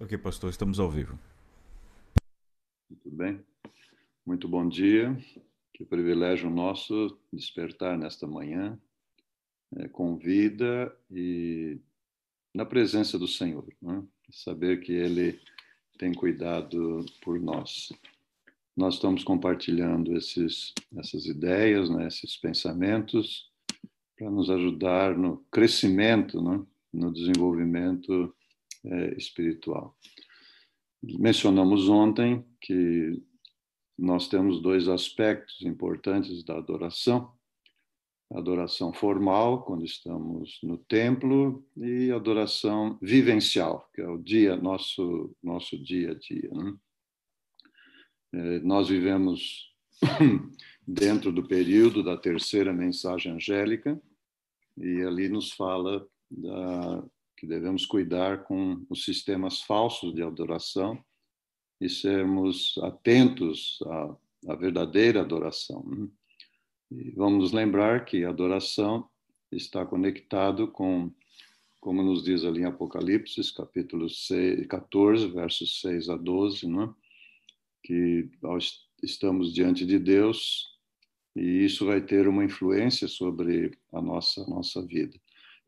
Ok, pastor, estamos ao vivo. Muito bem. Muito bom dia. Que privilégio nosso despertar nesta manhã é, com vida e na presença do Senhor, né? saber que Ele tem cuidado por nós. Nós estamos compartilhando esses, essas ideias, né, esses pensamentos, para nos ajudar no crescimento, né, no desenvolvimento é, espiritual. Mencionamos ontem que nós temos dois aspectos importantes da adoração: adoração formal, quando estamos no templo, e adoração vivencial, que é o dia nosso nosso dia a dia. Né? É, nós vivemos dentro do período da terceira mensagem angélica e ali nos fala da, que devemos cuidar com os sistemas falsos de adoração e sermos atentos à, à verdadeira adoração. Né? E vamos lembrar que a adoração está conectado com, como nos diz ali em Apocalipse, capítulo 6, 14, versos 6 a 12, né? que estamos diante de Deus e isso vai ter uma influência sobre a nossa, nossa vida.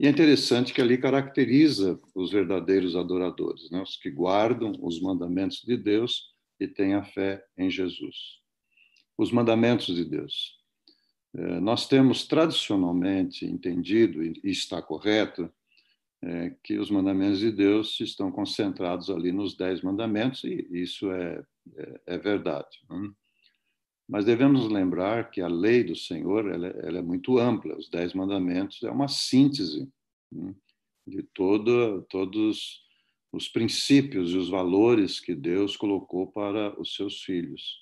E é interessante que ali caracteriza os verdadeiros adoradores, né? os que guardam os mandamentos de Deus e têm a fé em Jesus. Os mandamentos de Deus. É, nós temos tradicionalmente entendido, e está correto, é, que os mandamentos de Deus estão concentrados ali nos dez mandamentos, e isso é, é, é verdade. Né? Mas devemos lembrar que a lei do Senhor ela, ela é muito ampla. Os Dez Mandamentos é uma síntese né, de todo, todos os princípios e os valores que Deus colocou para os seus filhos.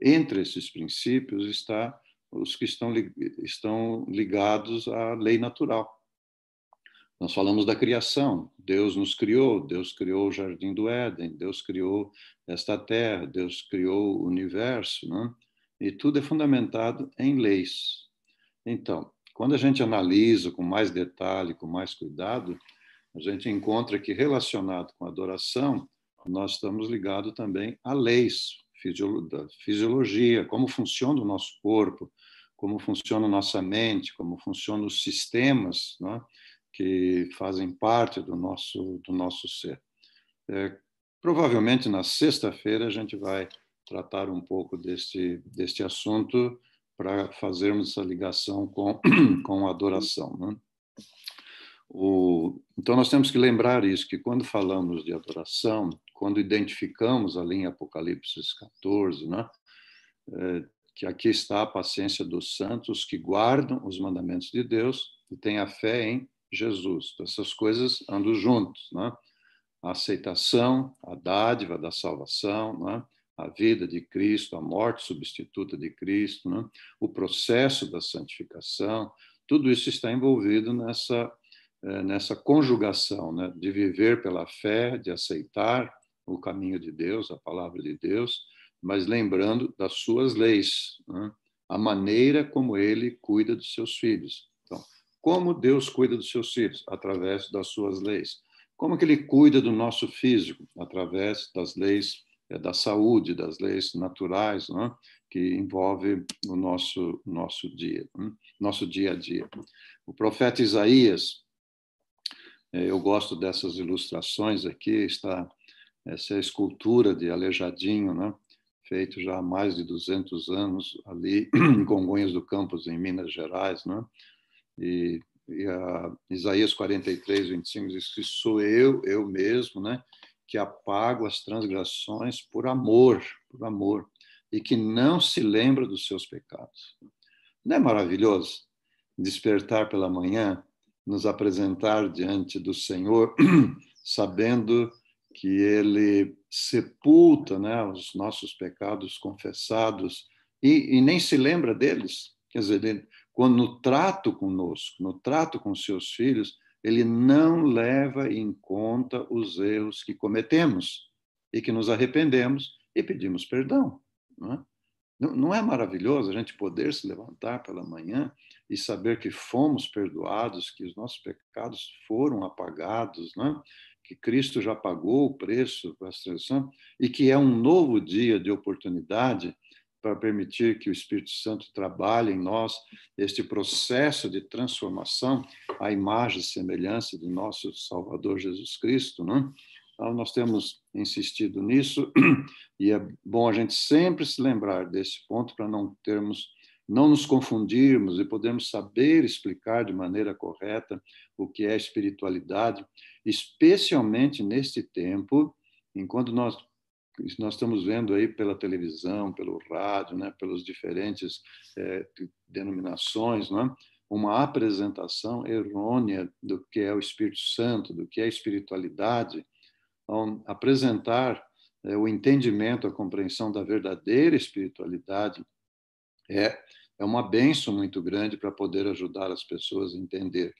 Entre esses princípios está os que estão, estão ligados à lei natural. Nós falamos da criação. Deus nos criou, Deus criou o jardim do Éden, Deus criou esta terra, Deus criou o universo, não? E tudo é fundamentado em leis. Então, quando a gente analisa com mais detalhe, com mais cuidado, a gente encontra que relacionado com a adoração, nós estamos ligados também a leis da fisiologia, como funciona o nosso corpo, como funciona a nossa mente, como funcionam os sistemas né, que fazem parte do nosso, do nosso ser. É, provavelmente na sexta-feira a gente vai tratar um pouco deste, deste assunto para fazermos essa ligação com, com a adoração. Né? O, então, nós temos que lembrar isso, que quando falamos de adoração, quando identificamos ali em Apocalipse 14, né, é, que aqui está a paciência dos santos que guardam os mandamentos de Deus e têm a fé em Jesus. Então, essas coisas andam juntos, né? A aceitação, a dádiva da salvação, né? A vida de Cristo, a morte substituta de Cristo, né? o processo da santificação, tudo isso está envolvido nessa, eh, nessa conjugação né? de viver pela fé, de aceitar o caminho de Deus, a palavra de Deus, mas lembrando das suas leis, né? a maneira como ele cuida dos seus filhos. Então, como Deus cuida dos seus filhos? Através das suas leis. Como que ele cuida do nosso físico? Através das leis é da saúde, das leis naturais, né? que envolve o nosso nosso dia, né? nosso dia a dia. O profeta Isaías, é, eu gosto dessas ilustrações aqui, está essa é escultura de Aleijadinho, né? feito já há mais de 200 anos ali em Congonhas do Campos, em Minas Gerais, né? E, e Isaías 43, 25 diz que sou eu, eu mesmo, né? Que apago as transgressões por amor, por amor, e que não se lembra dos seus pecados. Não é maravilhoso despertar pela manhã, nos apresentar diante do Senhor, sabendo que Ele sepulta né, os nossos pecados confessados e, e nem se lembra deles. Quer dizer, quando no trato conosco, no trato com seus filhos, ele não leva em conta os erros que cometemos e que nos arrependemos e pedimos perdão. Não é? Não é maravilhoso a gente poder se levantar pela manhã e saber que fomos perdoados, que os nossos pecados foram apagados, né? que Cristo já pagou o preço para a seleção e que é um novo dia de oportunidade para permitir que o Espírito Santo trabalhe em nós este processo de transformação à imagem e semelhança de nosso Salvador Jesus Cristo, não? Então, nós temos insistido nisso e é bom a gente sempre se lembrar desse ponto para não termos não nos confundirmos e podemos saber explicar de maneira correta o que é espiritualidade, especialmente neste tempo, enquanto nós nós estamos vendo aí pela televisão, pelo rádio, né, pelas diferentes é, denominações, não é? uma apresentação errônea do que é o Espírito Santo, do que é espiritualidade, apresentar é, o entendimento, a compreensão da verdadeira espiritualidade é, é uma benção muito grande para poder ajudar as pessoas a entender.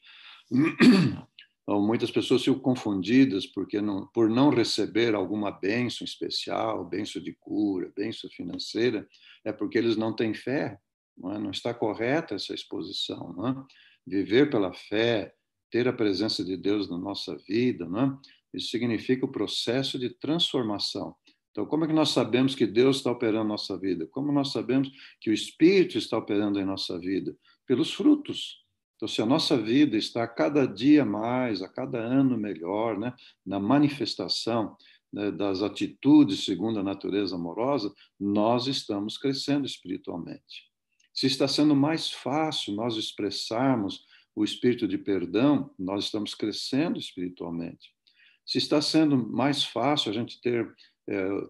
Então, muitas pessoas ficam confundidas porque não, por não receber alguma benção especial, benção de cura, benção financeira, é porque eles não têm fé. Não, é? não está correta essa exposição. É? Viver pela fé, ter a presença de Deus na nossa vida, é? isso significa o processo de transformação. Então, como é que nós sabemos que Deus está operando nossa vida? Como nós sabemos que o Espírito está operando em nossa vida? Pelos frutos. Então, se a nossa vida está a cada dia mais, a cada ano melhor, né, na manifestação né, das atitudes segundo a natureza amorosa, nós estamos crescendo espiritualmente. Se está sendo mais fácil nós expressarmos o espírito de perdão, nós estamos crescendo espiritualmente. Se está sendo mais fácil a gente ter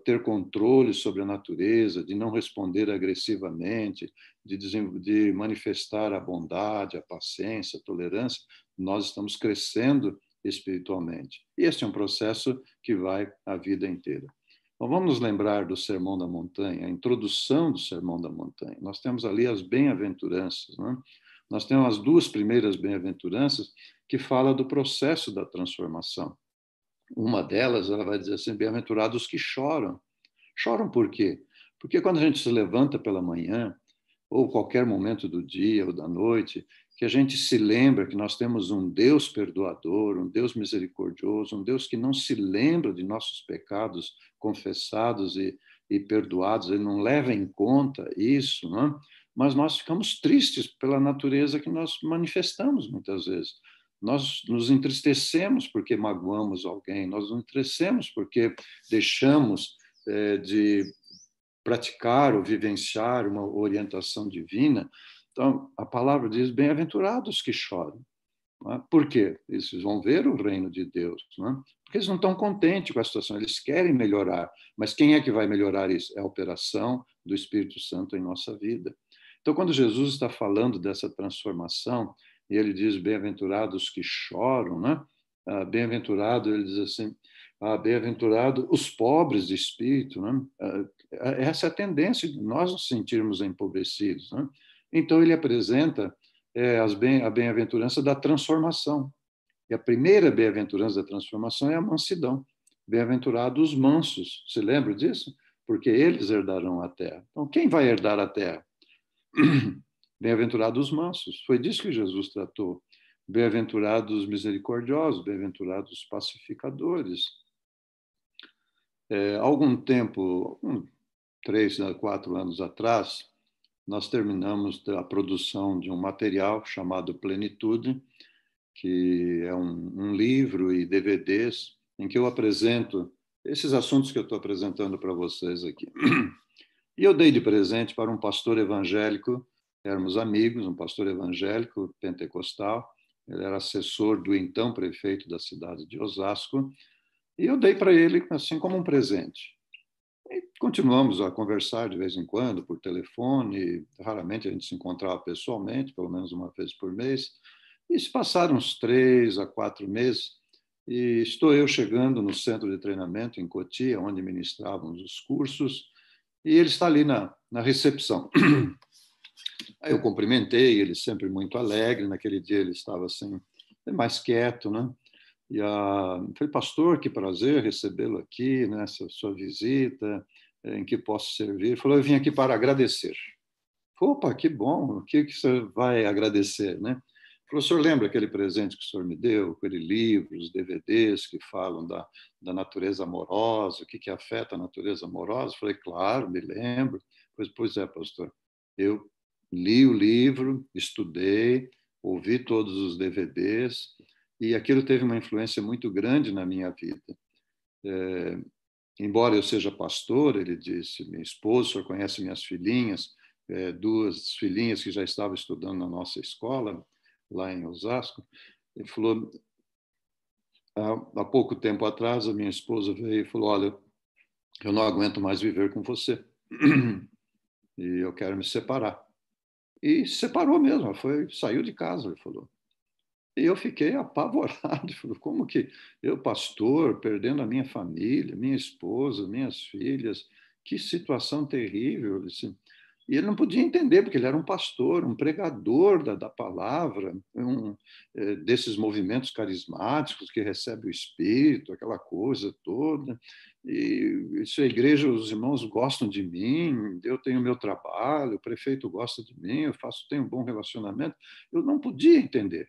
ter controle sobre a natureza, de não responder agressivamente, de, de manifestar a bondade, a paciência, a tolerância, nós estamos crescendo espiritualmente. E este é um processo que vai a vida inteira. Então, vamos nos lembrar do Sermão da Montanha, a introdução do Sermão da Montanha. Nós temos ali as bem-aventuranças. Né? Nós temos as duas primeiras bem-aventuranças que fala do processo da transformação. Uma delas, ela vai dizer assim: bem-aventurados que choram. Choram por quê? Porque quando a gente se levanta pela manhã, ou qualquer momento do dia ou da noite, que a gente se lembra que nós temos um Deus perdoador, um Deus misericordioso, um Deus que não se lembra de nossos pecados confessados e, e perdoados, ele não leva em conta isso, não é? mas nós ficamos tristes pela natureza que nós manifestamos muitas vezes. Nós nos entristecemos porque magoamos alguém, nós nos entristecemos porque deixamos é, de praticar ou vivenciar uma orientação divina. Então, a palavra diz: bem-aventurados que choram. É? Por quê? Eles vão ver o reino de Deus. É? Porque eles não estão contentes com a situação, eles querem melhorar. Mas quem é que vai melhorar isso? É a operação do Espírito Santo em nossa vida. Então, quando Jesus está falando dessa transformação, e ele diz: Bem-aventurados que choram, né? Ah, bem-aventurado, ele diz assim: ah, Bem-aventurado os pobres de espírito, né? Ah, essa é a tendência de nós nos sentirmos empobrecidos, né? Então, ele apresenta é, bem, a bem-aventurança da transformação. E a primeira bem-aventurança da transformação é a mansidão. Bem-aventurados os mansos. Se lembra disso? Porque eles herdarão a terra. Então, quem vai herdar a terra? Bem-aventurados os mansos. Foi disso que Jesus tratou. Bem-aventurados os misericordiosos, bem-aventurados os pacificadores. É, algum tempo, um, três, quatro anos atrás, nós terminamos a produção de um material chamado Plenitude, que é um, um livro e DVDs em que eu apresento esses assuntos que eu estou apresentando para vocês aqui. E eu dei de presente para um pastor evangélico éramos amigos, um pastor evangélico pentecostal, ele era assessor do então prefeito da cidade de Osasco, e eu dei para ele assim como um presente. E continuamos a conversar de vez em quando por telefone, raramente a gente se encontrava pessoalmente, pelo menos uma vez por mês. E se passaram uns três a quatro meses, e estou eu chegando no centro de treinamento em Cotia, onde ministrávamos os cursos, e ele está ali na, na recepção. Aí eu cumprimentei, ele sempre muito alegre, naquele dia ele estava assim, mais quieto, né? E a, falei, pastor, que prazer recebê-lo aqui nessa sua visita, em que posso servir. Ele falou, eu vim aqui para agradecer. Opa, que bom, o que, que você vai agradecer, né? Professor, lembra aquele presente que o senhor me deu, aquele livro, os DVDs que falam da, da natureza amorosa, o que, que afeta a natureza amorosa? Eu falei, claro, me lembro. Pois, pois é, pastor. Eu li o livro, estudei, ouvi todos os DVDs, e aquilo teve uma influência muito grande na minha vida. É, embora eu seja pastor, ele disse, minha esposa, o senhor conhece minhas filhinhas, é, duas filhinhas que já estavam estudando na nossa escola, lá em Osasco, ele falou, há, há pouco tempo atrás, a minha esposa veio e falou, olha, eu não aguento mais viver com você e eu quero me separar. E se separou mesmo, foi, saiu de casa, ele falou. E eu fiquei apavorado, falei, como que eu, pastor, perdendo a minha família, minha esposa, minhas filhas, que situação terrível. Disse, e ele não podia entender, porque ele era um pastor, um pregador da, da palavra, um, é, desses movimentos carismáticos que recebe o Espírito, aquela coisa toda. E isso, a igreja, os irmãos gostam de mim, eu tenho meu trabalho, o prefeito gosta de mim, eu faço, tenho um bom relacionamento. Eu não podia entender.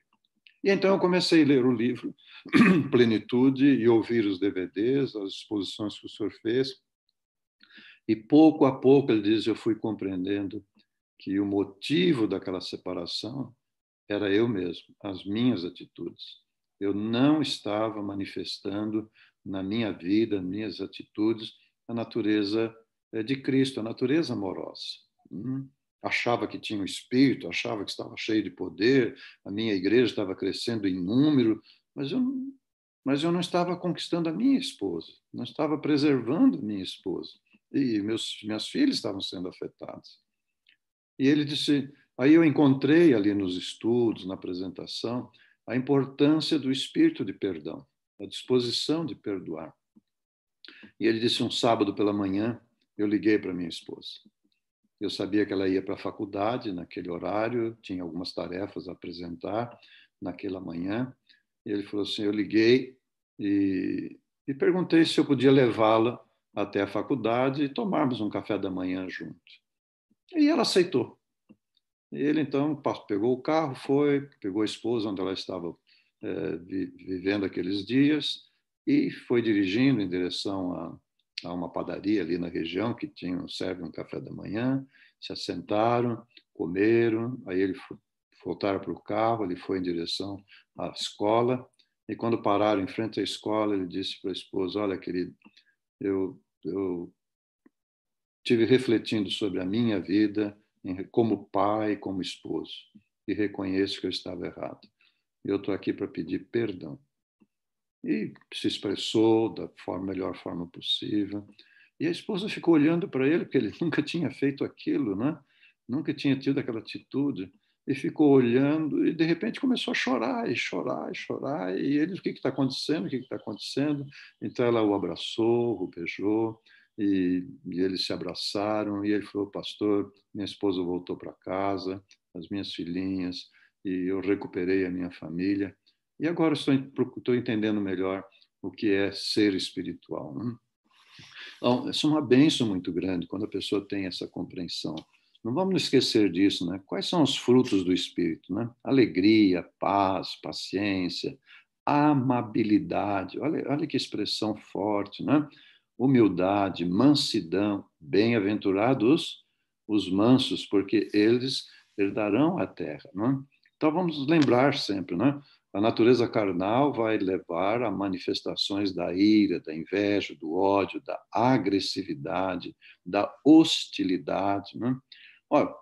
E então eu comecei a ler o livro Plenitude e ouvir os DVDs, as exposições que o senhor fez e pouco a pouco, ele diz, eu fui compreendendo que o motivo daquela separação era eu mesmo, as minhas atitudes. Eu não estava manifestando na minha vida, minhas atitudes, a natureza eh, de Cristo, a natureza amorosa. Hum? Achava que tinha um espírito, achava que estava cheio de poder, a minha igreja estava crescendo em número, mas eu, mas eu não estava conquistando a minha esposa, não estava preservando a minha esposa e meus minhas filhas estavam sendo afetadas. E ele disse, aí eu encontrei ali nos estudos, na apresentação, a importância do espírito de perdão, a disposição de perdoar. E ele disse um sábado pela manhã, eu liguei para minha esposa. Eu sabia que ela ia para a faculdade naquele horário, tinha algumas tarefas a apresentar naquela manhã. E ele falou assim: eu liguei e, e perguntei se eu podia levá-la até a faculdade e tomarmos um café da manhã junto. E ela aceitou. Ele então pegou o carro, foi, pegou a esposa onde ela estava é, vivendo aqueles dias e foi dirigindo em direção a, a, uma padaria ali na região que tinha serve um café da manhã. Se assentaram, comeram, aí ele voltaram para o carro, ele foi em direção à escola e quando pararam em frente à escola ele disse para a esposa: Olha, querido, eu eu tive refletindo sobre a minha vida como pai, como esposo, e reconheço que eu estava errado. Eu estou aqui para pedir perdão. E se expressou da forma, melhor forma possível. E a esposa ficou olhando para ele, porque ele nunca tinha feito aquilo, né? nunca tinha tido aquela atitude. E ficou olhando e, de repente, começou a chorar, e chorar, e chorar. E ele, o que está acontecendo? O que está acontecendo? Então, ela o abraçou, o beijou, e, e, eles se abraçaram. E ele falou: Pastor, minha esposa voltou para casa, as minhas filhinhas, e eu recuperei a minha família. E agora estou, estou entendendo melhor o que é ser espiritual. Né? Então, é uma bênção muito grande quando a pessoa tem essa compreensão. Não vamos esquecer disso, né? Quais são os frutos do Espírito, né? Alegria, paz, paciência, amabilidade. Olha, olha que expressão forte, né? Humildade, mansidão, bem-aventurados os mansos, porque eles herdarão a terra, né? Então vamos lembrar sempre, né? A natureza carnal vai levar a manifestações da ira, da inveja, do ódio, da agressividade, da hostilidade, né? Olha,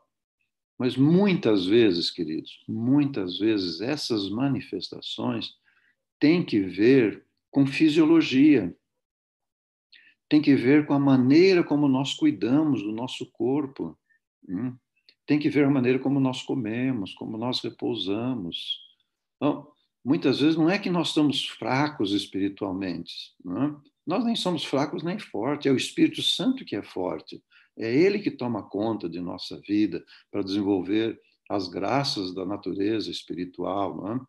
mas muitas vezes, queridos, muitas vezes essas manifestações têm que ver com fisiologia, tem que ver com a maneira como nós cuidamos do nosso corpo, hum? tem que ver a maneira como nós comemos, como nós repousamos. Então, muitas vezes não é que nós estamos fracos espiritualmente, é? nós nem somos fracos nem fortes, é o Espírito Santo que é forte. É Ele que toma conta de nossa vida para desenvolver as graças da natureza espiritual. É?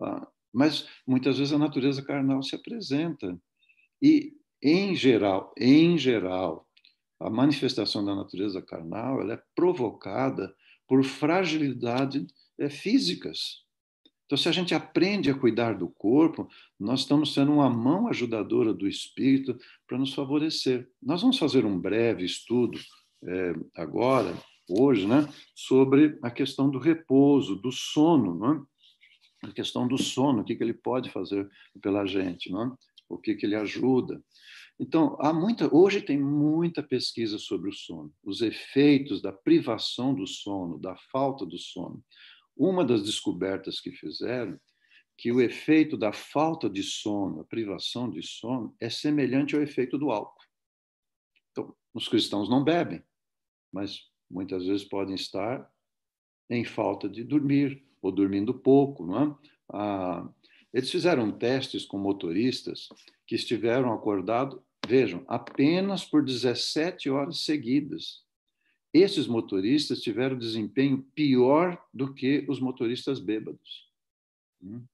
Ah, mas muitas vezes a natureza carnal se apresenta. E, em geral, em geral, a manifestação da natureza carnal ela é provocada por fragilidade é, físicas. Então, se a gente aprende a cuidar do corpo, nós estamos sendo uma mão ajudadora do espírito para nos favorecer. Nós vamos fazer um breve estudo é, agora, hoje, né, sobre a questão do repouso, do sono, né? a questão do sono, o que, que ele pode fazer pela gente, né? o que, que ele ajuda. Então, há muita, hoje tem muita pesquisa sobre o sono, os efeitos da privação do sono, da falta do sono. Uma das descobertas que fizeram que o efeito da falta de sono, a privação de sono, é semelhante ao efeito do álcool. Então, os cristãos não bebem, mas muitas vezes podem estar em falta de dormir ou dormindo pouco, não é? Ah, eles fizeram testes com motoristas que estiveram acordados, vejam, apenas por 17 horas seguidas. Esses motoristas tiveram desempenho pior do que os motoristas bêbados. Hum?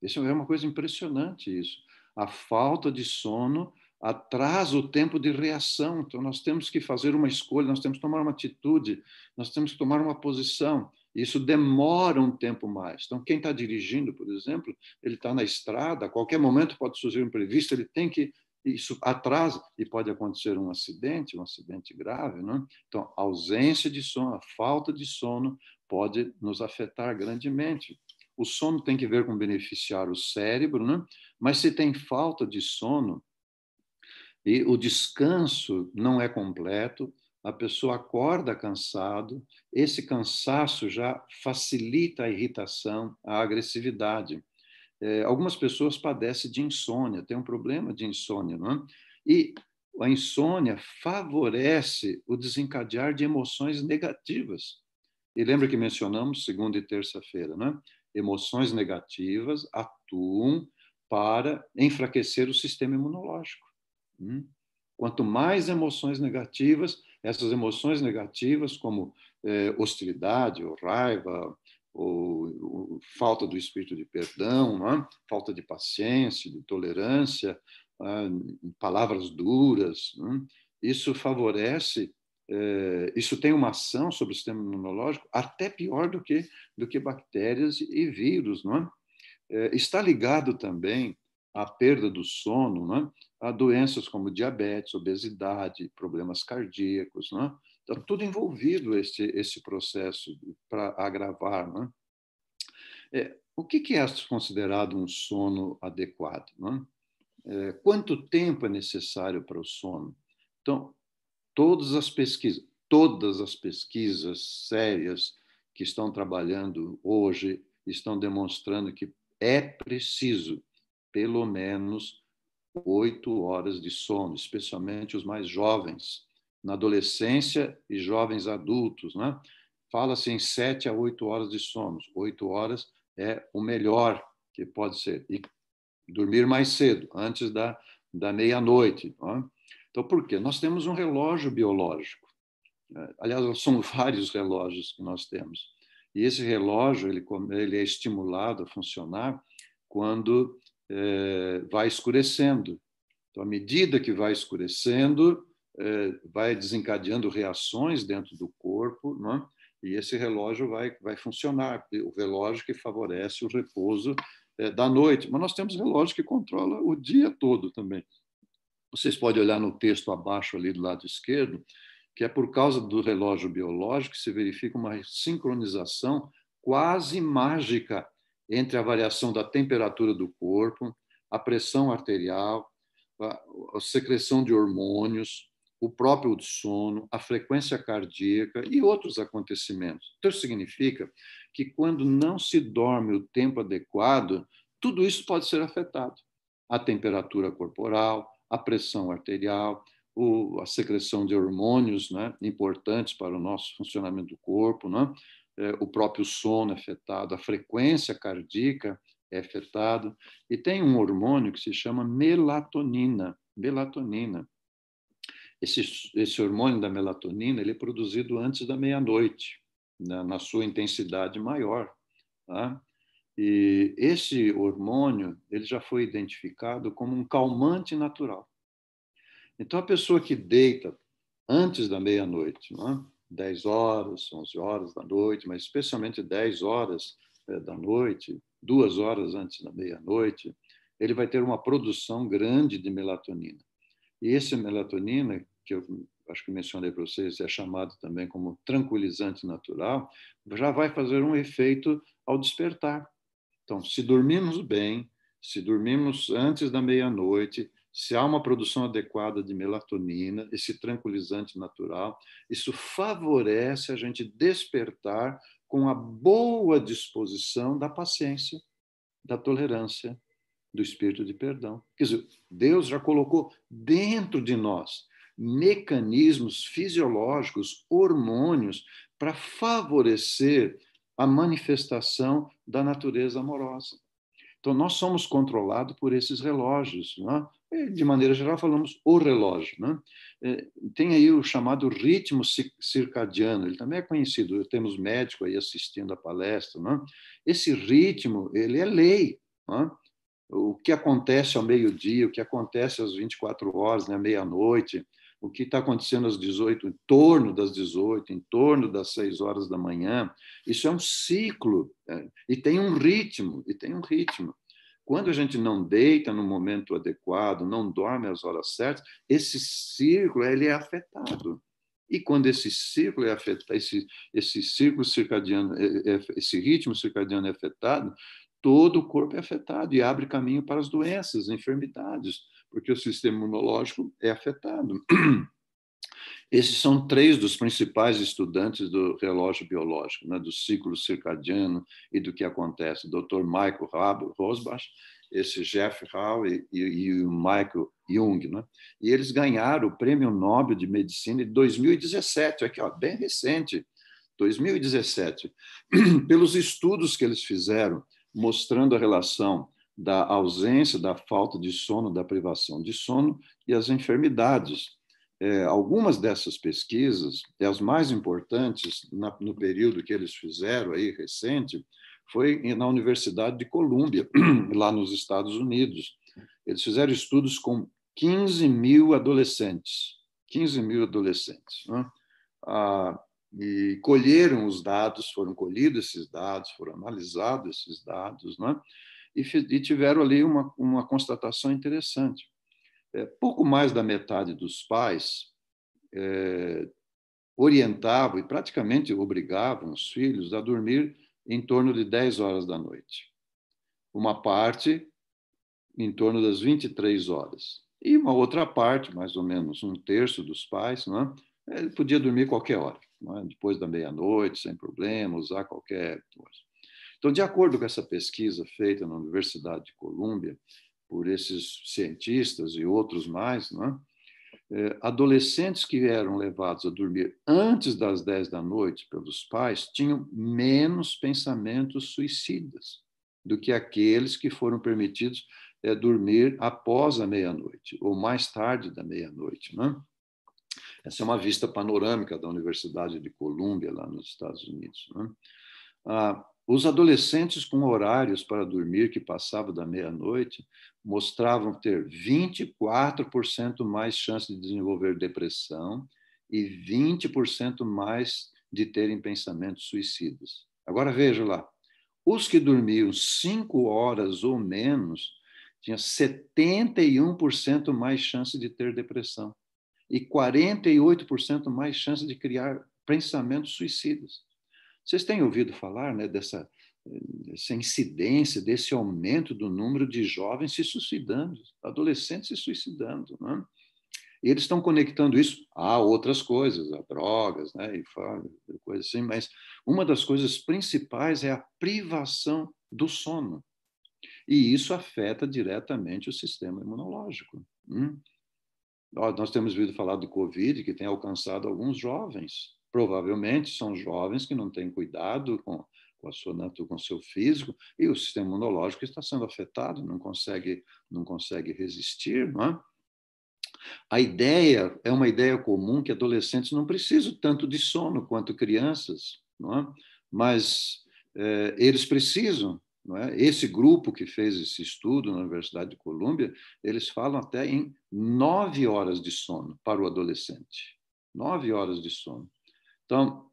Isso é uma coisa impressionante isso. A falta de sono atrasa o tempo de reação. Então, nós temos que fazer uma escolha, nós temos que tomar uma atitude, nós temos que tomar uma posição. Isso demora um tempo mais. Então, quem está dirigindo, por exemplo, ele está na estrada, a qualquer momento pode surgir um imprevisto, ele tem que. Isso atrasa e pode acontecer um acidente, um acidente grave. Não? Então, a ausência de sono, a falta de sono pode nos afetar grandemente. O sono tem que ver com beneficiar o cérebro, né? mas se tem falta de sono e o descanso não é completo, a pessoa acorda cansado, esse cansaço já facilita a irritação, a agressividade. É, algumas pessoas padecem de insônia, tem um problema de insônia, não é? E a insônia favorece o desencadear de emoções negativas. E lembra que mencionamos segunda e terça-feira, né? Emoções negativas atuam para enfraquecer o sistema imunológico. Hum? Quanto mais emoções negativas, essas emoções negativas, como é, hostilidade, ou raiva, ou, ou, falta do espírito de perdão, é? falta de paciência, de tolerância, ah, palavras duras, é? isso favorece, é, isso tem uma ação sobre o sistema imunológico até pior do que, do que bactérias e vírus. É? é está ligado também à perda do sono, a doenças como diabetes, obesidade, problemas cardíacos. Está tudo envolvido esse, esse processo para agravar. Né? É, o que, que é considerado um sono adequado? Né? É, quanto tempo é necessário para o sono? Então, todas as pesquisas, todas as pesquisas sérias que estão trabalhando hoje estão demonstrando que é preciso pelo menos oito horas de sono, especialmente os mais jovens, na adolescência e jovens adultos, né? Fala-se em sete a oito horas de sono. Oito horas é o melhor que pode ser. E dormir mais cedo, antes da, da meia-noite. É? Então, por quê? Nós temos um relógio biológico. É, aliás, são vários relógios que nós temos. E esse relógio ele, ele é estimulado a funcionar quando é, vai escurecendo. Então, à medida que vai escurecendo, vai desencadeando reações dentro do corpo, né? e esse relógio vai, vai funcionar. O relógio que favorece o repouso é, da noite. Mas nós temos relógio que controla o dia todo também. Vocês podem olhar no texto abaixo ali do lado esquerdo, que é por causa do relógio biológico que se verifica uma sincronização quase mágica entre a variação da temperatura do corpo, a pressão arterial, a secreção de hormônios, o próprio sono, a frequência cardíaca e outros acontecimentos. Então, isso significa que quando não se dorme o tempo adequado, tudo isso pode ser afetado. A temperatura corporal, a pressão arterial, a secreção de hormônios né, importantes para o nosso funcionamento do corpo, né, é, o próprio sono é afetado, a frequência cardíaca é afetado e tem um hormônio que se chama melatonina. Melatonina. Esse, esse hormônio da melatonina ele é produzido antes da meia-noite, na, na, sua intensidade maior. Tá? E esse hormônio ele já foi identificado como um calmante natural. Então, a pessoa que deita antes da meia-noite, 10 horas, 11 horas da noite, mas especialmente 10 horas é, da noite, duas horas antes da meia-noite, ele vai ter uma produção grande de melatonina. E esse melatonina, que eu acho que mencionei para vocês, é chamado também como tranquilizante natural, já vai fazer um efeito ao despertar. Então, se dormimos bem, se dormimos antes da meia-noite, se há uma produção adequada de melatonina, esse tranquilizante natural, isso favorece a gente despertar com a boa disposição da paciência, da tolerância, do espírito de perdão. Quer dizer, Deus já colocou dentro de nós mecanismos fisiológicos, hormônios, para favorecer a manifestação da natureza amorosa. Então, nós somos controlados por esses relógios. É? De maneira geral, falamos o relógio. Né? Tem aí o chamado ritmo circadiano, ele também é conhecido, temos médico aí assistindo a palestra. Né? Esse ritmo, ele é lei. Né? O que acontece ao meio-dia, o que acontece às 24 horas, né, meia-noite, o que está acontecendo às 18, em torno das 18, em torno das 6 horas da manhã, isso é um ciclo é, e tem um ritmo, e tem um ritmo. Quando a gente não deita no momento adequado, não dorme às horas certas, esse círculo ele é afetado. E quando esse círculo é afetado, esse, esse círculo circadiano, é, é, esse ritmo circadiano é afetado, todo o corpo é afetado e abre caminho para as doenças, enfermidades porque o sistema imunológico é afetado. Esses são três dos principais estudantes do relógio biológico, né, do ciclo circadiano e do que acontece. O Dr. Michael Rosbach, esse Jeff Howe e, e, o Michael Jung. Né? E eles ganharam o Prêmio Nobel de Medicina em 2017, aqui, ó, bem recente, 2017, pelos estudos que eles fizeram mostrando a relação da ausência, da falta de sono, da privação de sono e as enfermidades. É, algumas dessas pesquisas, e as mais importantes na, no período que eles fizeram aí recente, foi na Universidade de Colômbia, lá nos Estados Unidos. Eles fizeram estudos com 15 mil adolescentes, 15 mil adolescentes, né? ah, e colheram os dados, foram colhidos esses dados, foram analisados esses dados, né? e, e tiveram ali uma, uma constatação interessante. É, pouco mais da metade dos pais é, orientavam e praticamente obrigavam os filhos a dormir em torno de 10 horas da noite. Uma parte em torno das 23 horas. E uma outra parte, mais ou menos um terço dos pais, não é? ele podia dormir qualquer hora, é? depois da meia-noite, sem problema, usar qualquer coisa. Então, de acordo com essa pesquisa feita na Universidade de Colômbia, por esses cientistas e outros mais, né, adolescentes que eram levados a dormir antes das 10 da noite pelos pais tinham menos pensamentos suicidas do que aqueles que foram permitidos é, dormir após a meia-noite ou mais tarde da meia-noite. Né? Essa é uma vista panorâmica da Universidade de Colômbia, lá nos Estados Unidos. Né? Ah, os adolescentes com horários para dormir que passavam da meia-noite mostravam ter 24% mais chance de desenvolver depressão e 20% mais de terem pensamentos suicidas. Agora veja lá, os que dormiam cinco horas ou menos tinham 71% mais chance de ter depressão e 48% mais chance de criar pensamentos suicidas. Vocês têm ouvido falar né, dessa, dessa incidência, desse aumento do número de jovens se suicidando, adolescentes se suicidando. Né? E eles estão conectando isso a outras coisas, a drogas, né, e coisas assim, mas uma das coisas principais é a privação do sono. E isso afeta diretamente o sistema imunológico. Hum? Nós temos ouvido falar do Covid, que tem alcançado alguns jovens, provavelmente são jovens que não têm cuidado com, com a sua com o seu físico e o sistema imunológico está sendo afetado, não consegue não consegue resistir, não é? A ideia é uma ideia comum que adolescentes não precisam tanto de sono quanto crianças, não é? Mas é, eles precisam, é? Esse grupo que fez esse estudo na Universidade de Colômbia, eles falam até em nove horas de sono para o adolescente, nove horas de sono. Então,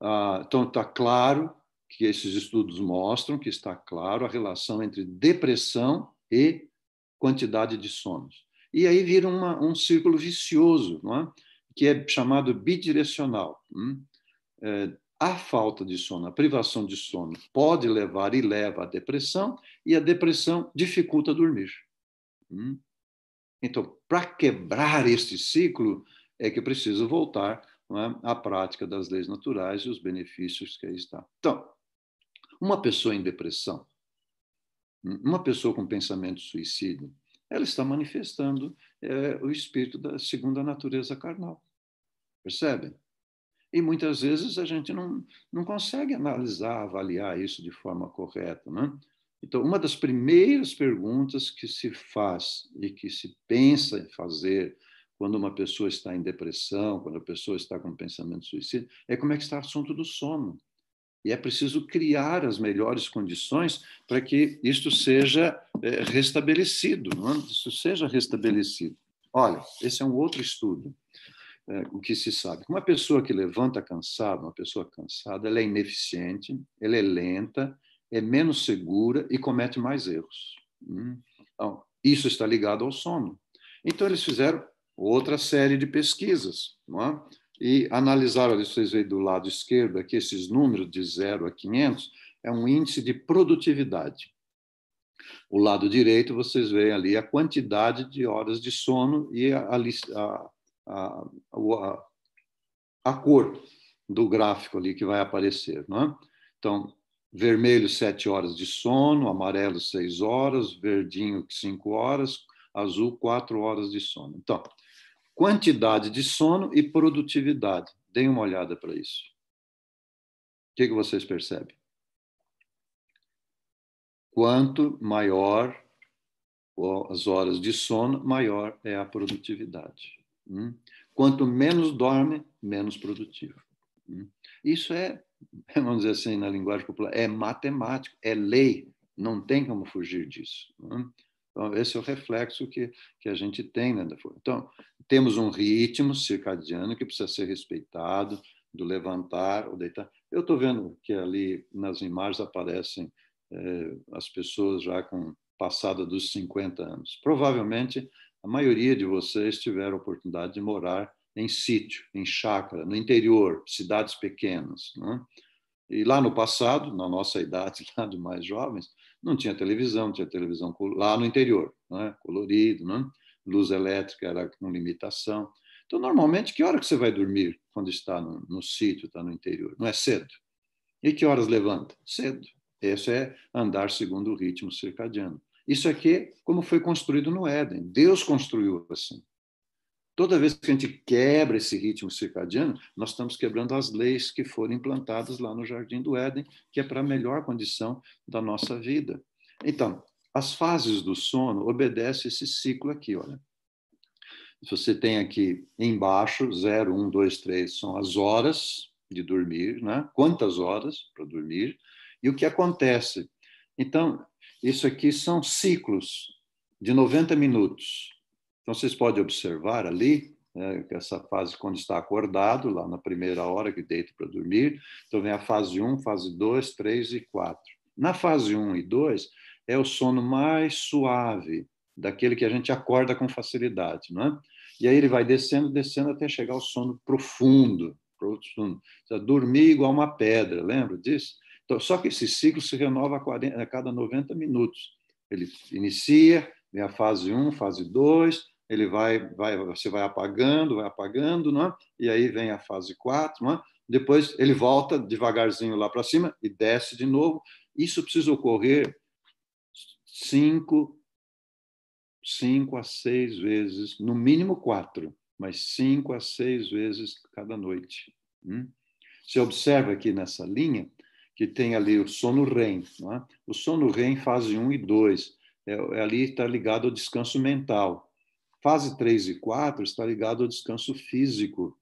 ah, então está claro que esses estudos mostram que está claro a relação entre depressão e quantidade de sonos. E aí vira uma, um círculo vicioso, é? que é chamado bidirecional. Hum? É, a falta de sono, a privação de sono, pode levar e leva à depressão, e a depressão dificulta dormir. Hum? Então, para quebrar este ciclo, é que preciso voltar é, à prática das leis naturais e os benefícios que aí está. Então, uma pessoa em depressão, uma pessoa com pensamento suicida, ela está manifestando é, o espírito da segunda natureza carnal. Percebem? E muitas vezes a gente não, não consegue analisar, avaliar isso de forma correta. Né? Então, uma das primeiras perguntas que se faz e que se pensa em fazer quando uma pessoa está em depressão, quando a pessoa está com pensamento suicida, é como é que está o assunto do sono. E é preciso criar as melhores condições para que isto seja é, restabelecido, não é? isso seja restabelecido. Olha, esse é um outro estudo, é, o que se sabe. Uma pessoa que levanta cansada, uma pessoa cansada, ela é ineficiente, ela é lenta, é menos segura e comete mais erros. Hum? Então, isso está ligado ao sono. Então, eles fizeram outra série de pesquisas, não é? e analisaram, vocês veem do lado esquerdo aqui, esses números de 0 a 500, é um índice de produtividade. O lado direito, vocês veem ali a quantidade de horas de sono e a, a, a, a, a cor do gráfico ali que vai aparecer. Não é? Então, vermelho, 7 horas de sono, amarelo, 6 horas, verdinho, 5 horas, azul, 4 horas de sono. Então, quantidade de sono e produtividade. Deem uma olhada para isso. O que, que vocês percebem? Quanto maior as horas de sono, maior é a produtividade. Hum? Quanto menos dorme, menos produtivo. Hum? Isso é, vamos dizer assim, na linguagem popular, é matemático, é lei, não tem como fugir disso. Hum? Então, esse é o reflexo que, que a gente tem. Né? Então, temos um ritmo circadiano que precisa ser respeitado, do levantar ou deitar. Eu estou vendo que ali nas imagens aparecem eh, as pessoas já com passada dos 50 anos. Provavelmente a maioria de vocês tiveram a oportunidade de morar em sítio, em chácara, no interior, cidades pequenas. Né? E lá no passado, na nossa idade, lá de mais jovens, não tinha televisão, tinha televisão lá no interior, né? colorido, né? luz elétrica era com limitação. Então, normalmente, que hora que você vai dormir quando está no, no sítio, está no interior? Não é cedo. E que horas levanta? Cedo. Esse é andar segundo o ritmo circadiano. Isso aqui, como foi construído no Éden. Deus construiu assim. Toda vez que a gente quebra esse ritmo circadiano, nós estamos quebrando as leis que foram implantadas lá no Jardim do Éden, que é para a melhor condição da nossa vida. Então, as fases do sono obedecem esse ciclo aqui, olha. Você tem aqui embaixo, 0, 1, 2, 3, são as horas de dormir, né? Quantas horas para dormir e o que acontece. Então, isso aqui são ciclos de 90 minutos. Então, vocês podem observar ali, né, essa fase quando está acordado, lá na primeira hora que deita para dormir. Então, vem a fase 1, fase 2, 3 e 4. Na fase 1 e 2, é o sono mais suave, daquele que a gente acorda com facilidade, não é? E aí ele vai descendo, descendo até chegar ao sono profundo, profundo. Dormir igual uma pedra, lembra disso? Então, só que esse ciclo se renova a, 40, a cada 90 minutos. Ele inicia, vem a fase 1, fase 2, ele vai, vai, você vai apagando, vai apagando, não é? e aí vem a fase 4, não é? depois ele volta devagarzinho lá para cima e desce de novo. Isso precisa ocorrer cinco, cinco a seis vezes, no mínimo quatro, mas cinco a seis vezes cada noite. Hum? Você observa aqui nessa linha que tem ali o sono REM. É? O sono REM fase 1 e 2, é, é, ali está ligado ao descanso mental. Fase 3 e 4 está ligado ao descanso físico.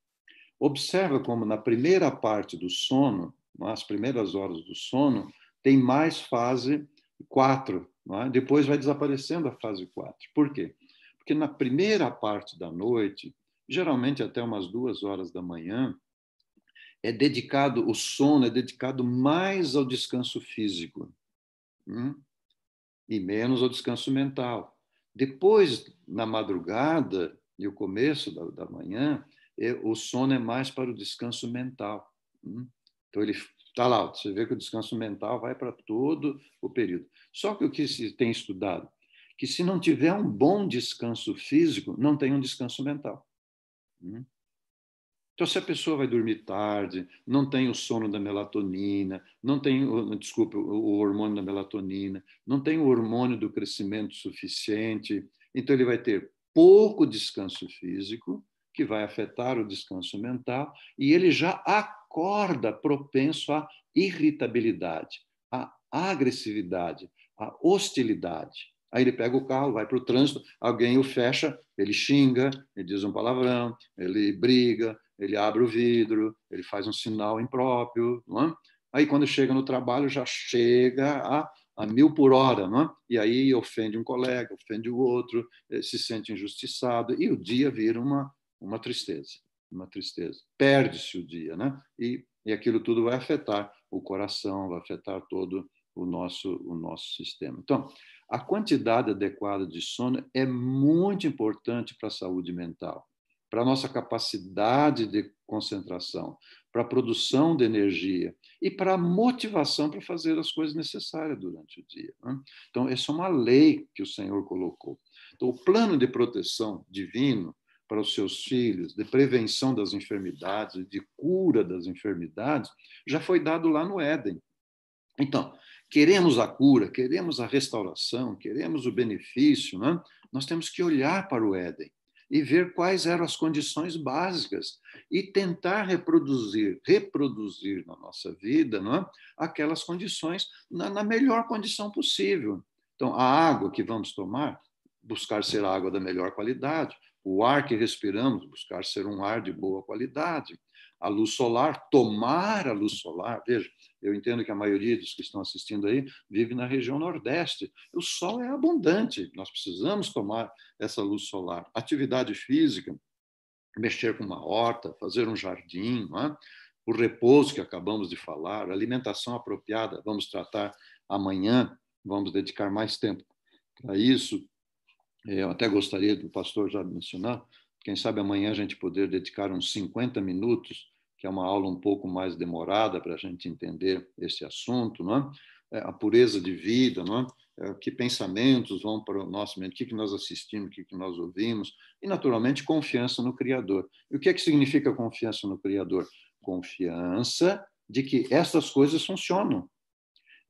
Observa como na primeira parte do sono, nas primeiras horas do sono, tem mais fase 4, é? depois vai desaparecendo a fase 4. Por quê? Porque na primeira parte da noite, geralmente até umas duas horas da manhã, é dedicado, o sono é dedicado mais ao descanso físico hum? e menos ao descanso mental. Depois, na madrugada e o começo da, da manhã, é, o sono é mais para o descanso mental. Hum? Então, ele está lá, você vê que o descanso mental vai para todo o período. Só que o que se tem estudado, que se não tiver um bom descanso físico, não tem um descanso mental. Hum? Então, se a pessoa vai dormir tarde, não tem o sono da melatonina, não tem, desculpa, o hormônio da melatonina, não tem o hormônio do crescimento suficiente, então ele vai ter pouco descanso físico, que vai afetar o descanso mental, e ele já acorda propenso à irritabilidade, à agressividade, à hostilidade. Aí ele pega o carro, vai para o trânsito, alguém o fecha, ele xinga, ele diz um palavrão, ele briga, ele abre o vidro, ele faz um sinal impróprio, é? Aí, quando chega no trabalho, já chega a, a mil por hora, é? e aí ofende um colega, ofende o outro, eh, se sente injustiçado, e o dia vira uma, uma tristeza, uma tristeza. Perde-se o dia, né? E, e aquilo tudo vai afetar o coração, vai afetar todo o nosso, o nosso sistema. Então, a quantidade adequada de sono é muito importante para a saúde mental para a nossa capacidade de concentração, para a produção de energia e para a motivação para fazer as coisas necessárias durante o dia. Né? Então, essa é uma lei que o Senhor colocou. Então, o plano de proteção divino para os seus filhos, de prevenção das enfermidades, de cura das enfermidades, já foi dado lá no Éden. Então, queremos a cura, queremos a restauração, queremos o benefício, né? nós temos que olhar para o Éden e ver quais eram as condições básicas e tentar reproduzir, reproduzir na nossa vida não é? aquelas condições na, na melhor condição possível. Então, a água que vamos tomar, buscar ser água da melhor qualidade. O ar que respiramos, buscar ser um ar de boa qualidade. A luz solar, tomar a luz solar. Veja, eu entendo que a maioria dos que estão assistindo aí vive na região Nordeste. O sol é abundante, nós precisamos tomar essa luz solar. Atividade física, mexer com uma horta, fazer um jardim, é? o repouso que acabamos de falar, alimentação apropriada, vamos tratar amanhã, vamos dedicar mais tempo para isso. Eu até gostaria do pastor já mencionar, quem sabe amanhã a gente poder dedicar uns 50 minutos que é uma aula um pouco mais demorada para a gente entender esse assunto, não é? é a pureza de vida, não é? é? que pensamentos vão para o nosso mente, o que, que nós assistimos, o que, que nós ouvimos, e, naturalmente, confiança no Criador. E o que é que significa confiança no Criador? Confiança de que essas coisas funcionam.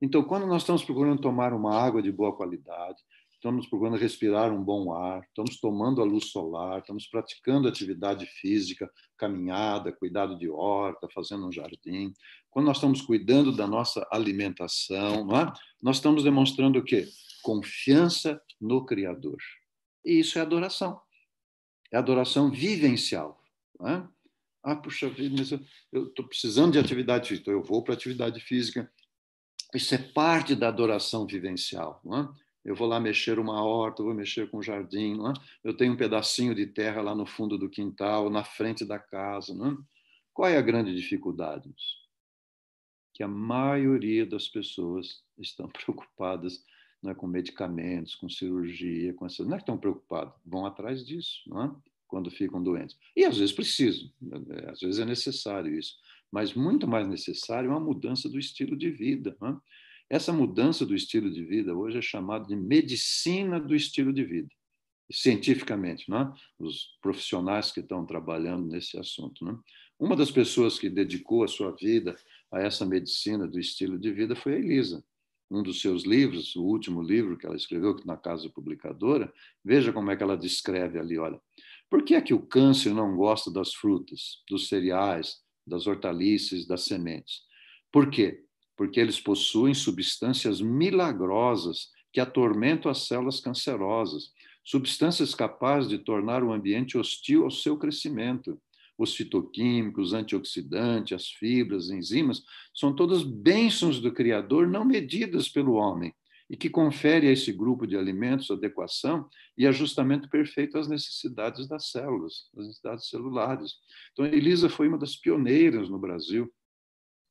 Então, quando nós estamos procurando tomar uma água de boa qualidade, estamos procurando respirar um bom ar, estamos tomando a luz solar, estamos praticando atividade física, caminhada, cuidado de horta, fazendo um jardim. Quando nós estamos cuidando da nossa alimentação, é? nós estamos demonstrando o quê? Confiança no Criador. E isso é adoração. É adoração vivencial. É? Ah, puxa vida, mas eu estou precisando de atividade física, então eu vou para atividade física. Isso é parte da adoração vivencial. Não é? Eu vou lá mexer uma horta, vou mexer com um jardim, é? eu tenho um pedacinho de terra lá no fundo do quintal, na frente da casa. É? Qual é a grande dificuldade? Que a maioria das pessoas estão preocupadas é, com medicamentos, com cirurgia, com essas. Não é que estão preocupadas, vão atrás disso, é? quando ficam doentes. E às vezes precisam, é, às vezes é necessário isso, mas muito mais necessário é uma mudança do estilo de vida. Não é? Essa mudança do estilo de vida hoje é chamada de medicina do estilo de vida, cientificamente, né? os profissionais que estão trabalhando nesse assunto. Né? Uma das pessoas que dedicou a sua vida a essa medicina do estilo de vida foi a Elisa. Um dos seus livros, o último livro que ela escreveu na casa publicadora, veja como é que ela descreve ali, olha. Por que é que o câncer não gosta das frutas, dos cereais, das hortaliças, das sementes? Por quê? Porque eles possuem substâncias milagrosas que atormentam as células cancerosas, substâncias capazes de tornar o ambiente hostil ao seu crescimento. Os fitoquímicos, antioxidantes, as fibras, enzimas, são todas bênçãos do Criador não medidas pelo homem e que confere a esse grupo de alimentos adequação e ajustamento perfeito às necessidades das células, às necessidades celulares. Então, Elisa foi uma das pioneiras no Brasil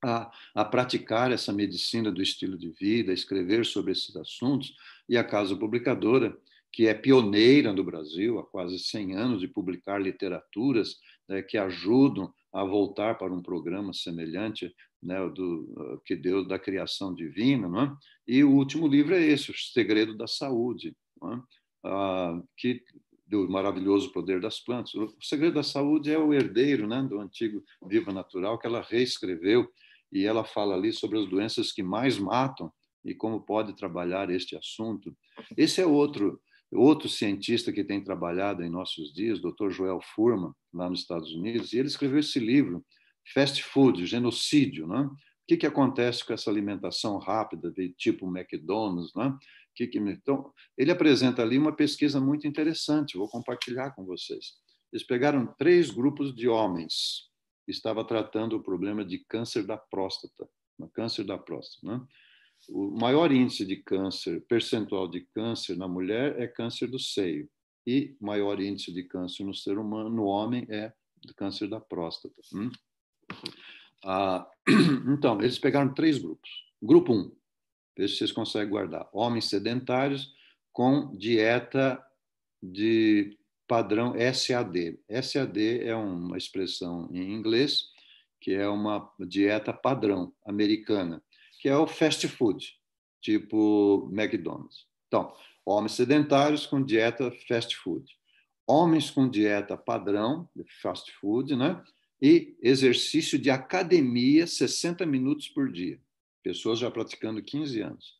a, a, praticar essa medicina do estilo de vida, a escrever sobre esses assuntos, e a Casa Publicadora, que é pioneira no Brasil, há quase 100 anos, de publicar literaturas né, que ajudam a voltar para um programa semelhante né, do que Deus da criação divina, não é? E o último livro é esse, O Segredo da Saúde, é? ah, que do maravilhoso poder das plantas. O Segredo da Saúde é o herdeiro, né, do antigo Viva Natural que ela reescreveu e ela fala ali sobre as doenças que mais matam e como pode trabalhar este assunto. Esse é outro outro cientista que tem trabalhado em nossos dias, Dr. Joel Furman, lá nos Estados Unidos, e ele escreveu esse livro, Fast Food, Genocídio, né? O que, que acontece com essa alimentação rápida, de tipo McDonald's, né? Que que... Então, ele apresenta ali uma pesquisa muito interessante, vou compartilhar com vocês. Eles pegaram três grupos de homens estava tratando o problema de câncer da próstata, câncer da próstata. Né? O maior índice de câncer, percentual de câncer na mulher é câncer do seio e maior índice de câncer no ser humano, no homem, é câncer da próstata. Hum? Ah, então, eles pegaram três grupos. Grupo 1, um, ver se vocês conseguem guardar. Homens sedentários com dieta de padrão SAD. SAD é uma expressão em inglês que é uma dieta padrão americana, que é o fast food, tipo McDonald's. Então, homens sedentários com dieta fast food, homens com dieta padrão, fast food, né? E exercício de academia 60 minutos por dia. Pessoas já praticando 15 anos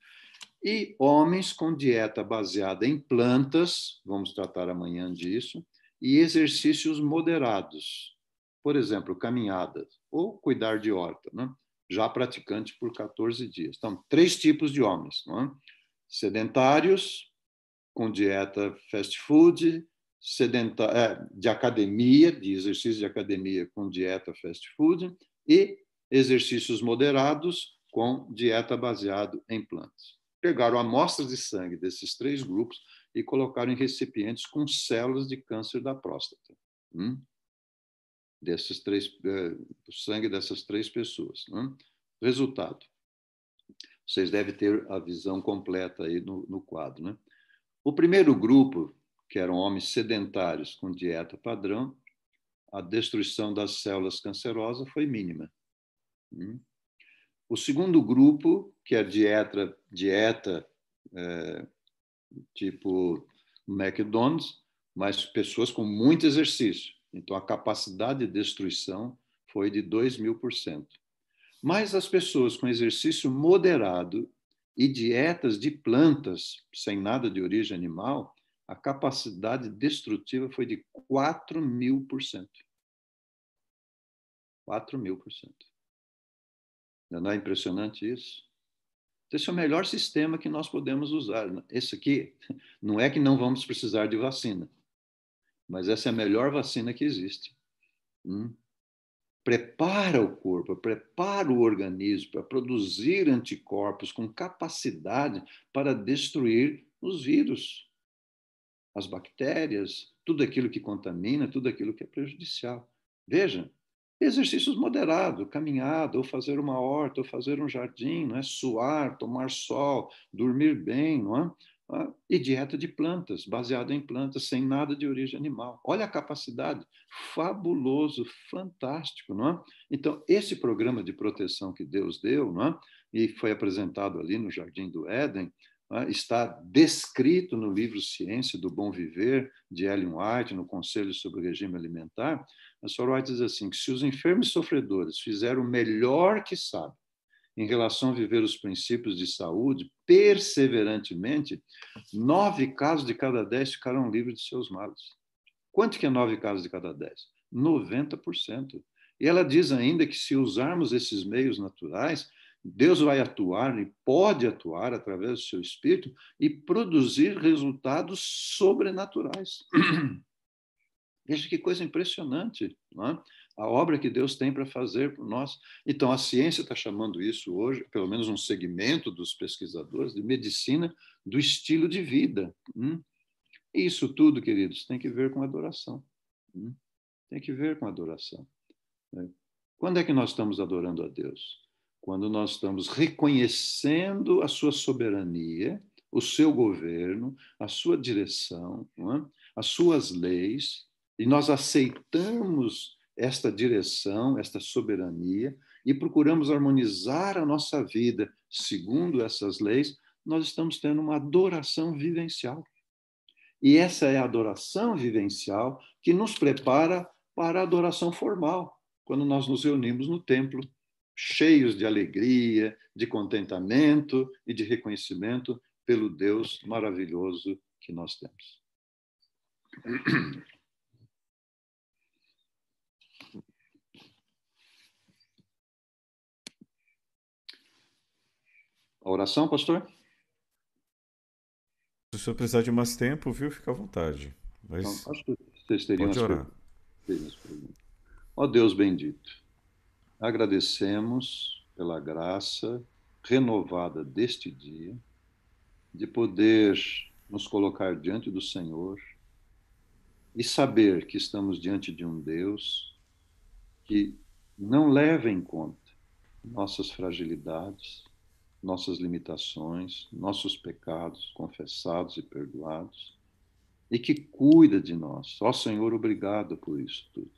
e homens com dieta baseada em plantas, vamos tratar amanhã disso, e exercícios moderados, por exemplo, caminhadas ou cuidar de horta, né? já praticante por 14 dias. Então, três tipos de homens: né? sedentários, com dieta fast food, sedenta é, de academia, de exercício de academia com dieta fast food, e exercícios moderados com dieta baseado em plantas pegaram amostras de sangue desses três grupos e colocaram em recipientes com células de câncer da próstata. Hum? Desses três, do sangue dessas três pessoas. Hum? Resultado. Vocês devem ter a visão completa aí no, no quadro. Né? O primeiro grupo, que eram homens sedentários com dieta padrão, a destruição das células cancerosas foi mínima. Hum? O segundo grupo, que é dieta, dieta é, tipo McDonald's, mas pessoas com muito exercício. Então, a capacidade de destruição foi de 2 mil por cento. Mas as pessoas com exercício moderado e dietas de plantas, sem nada de origem animal, a capacidade destrutiva foi de 4 mil por cento. 4 mil por cento. Não é impressionante isso? Esse é o melhor sistema que nós podemos usar. Esse aqui não é que não vamos precisar de vacina, mas essa é a melhor vacina que existe. Hum? Prepara o corpo, prepara o organismo para produzir anticorpos com capacidade para destruir os vírus, as bactérias, tudo aquilo que contamina, tudo aquilo que é prejudicial. Veja, exercícios moderados, caminhada, ou fazer uma horta, ou fazer um jardim, não é? suar, tomar sol, dormir bem, não é? Ah, e dieta de plantas, baseada em plantas, sem nada de origem animal. Olha a capacidade, fabuloso, fantástico, não é? Então, esse programa de proteção que Deus deu, não é? e foi apresentado ali no Jardim do Éden? Está descrito no livro Ciência do Bom Viver, de Ellen White, no Conselho sobre o Regime Alimentar, a Sr. White diz assim, que se os enfermos sofredores fizeram o melhor que sabem em relação a viver os princípios de saúde perseverantemente, nove casos de cada dez ficarão livres de seus males. Quanto que é nove casos de cada dez? 90%. E ela diz ainda que se usarmos esses meios naturais, Deus vai atuar e pode atuar através do seu espírito e produzir resultados sobrenaturais. Veja que coisa impressionante, é? a obra que Deus tem para fazer por nós. Então, a ciência está chamando isso hoje, pelo menos um segmento dos pesquisadores, de medicina do estilo de vida. Hum? Isso tudo, queridos, tem que ver com adoração. Hum? Tem que ver com adoração. Né? Quando é que nós estamos adorando a Deus? Quando nós estamos reconhecendo a sua soberania, o seu governo, a sua direção, é? as suas leis, e nós aceitamos esta direção, esta soberania, e procuramos harmonizar a nossa vida segundo essas leis, nós estamos tendo uma adoração vivencial. E essa é a adoração vivencial que nos prepara para a adoração formal, quando nós nos reunimos no templo, cheios de alegria, de contentamento e de reconhecimento pelo Deus maravilhoso que nós temos. A oração, pastor? Se o senhor precisar de mais tempo, viu? Fica à vontade. Mas... Então, acho que vocês teriam Pode orar. Ó Deus bendito, agradecemos pela graça renovada deste dia, de poder nos colocar diante do Senhor e saber que estamos diante de um Deus que não leva em conta nossas fragilidades, nossas limitações, nossos pecados confessados e perdoados, e que cuida de nós. Ó Senhor, obrigado por isso tudo.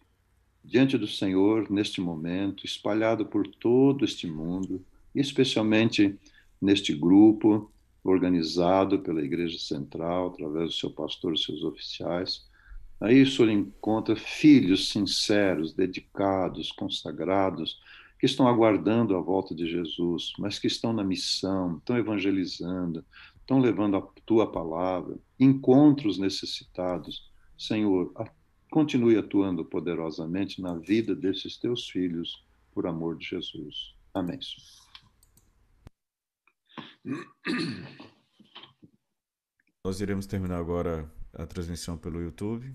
Diante do Senhor, neste momento, espalhado por todo este mundo, e especialmente neste grupo organizado pela Igreja Central, através do seu pastor e seus oficiais, aí o Senhor encontra filhos sinceros, dedicados, consagrados, que estão aguardando a volta de Jesus, mas que estão na missão, estão evangelizando, estão levando a tua palavra, encontros necessitados. Senhor, continue atuando poderosamente na vida desses teus filhos, por amor de Jesus. Amém. Nós iremos terminar agora a transmissão pelo YouTube.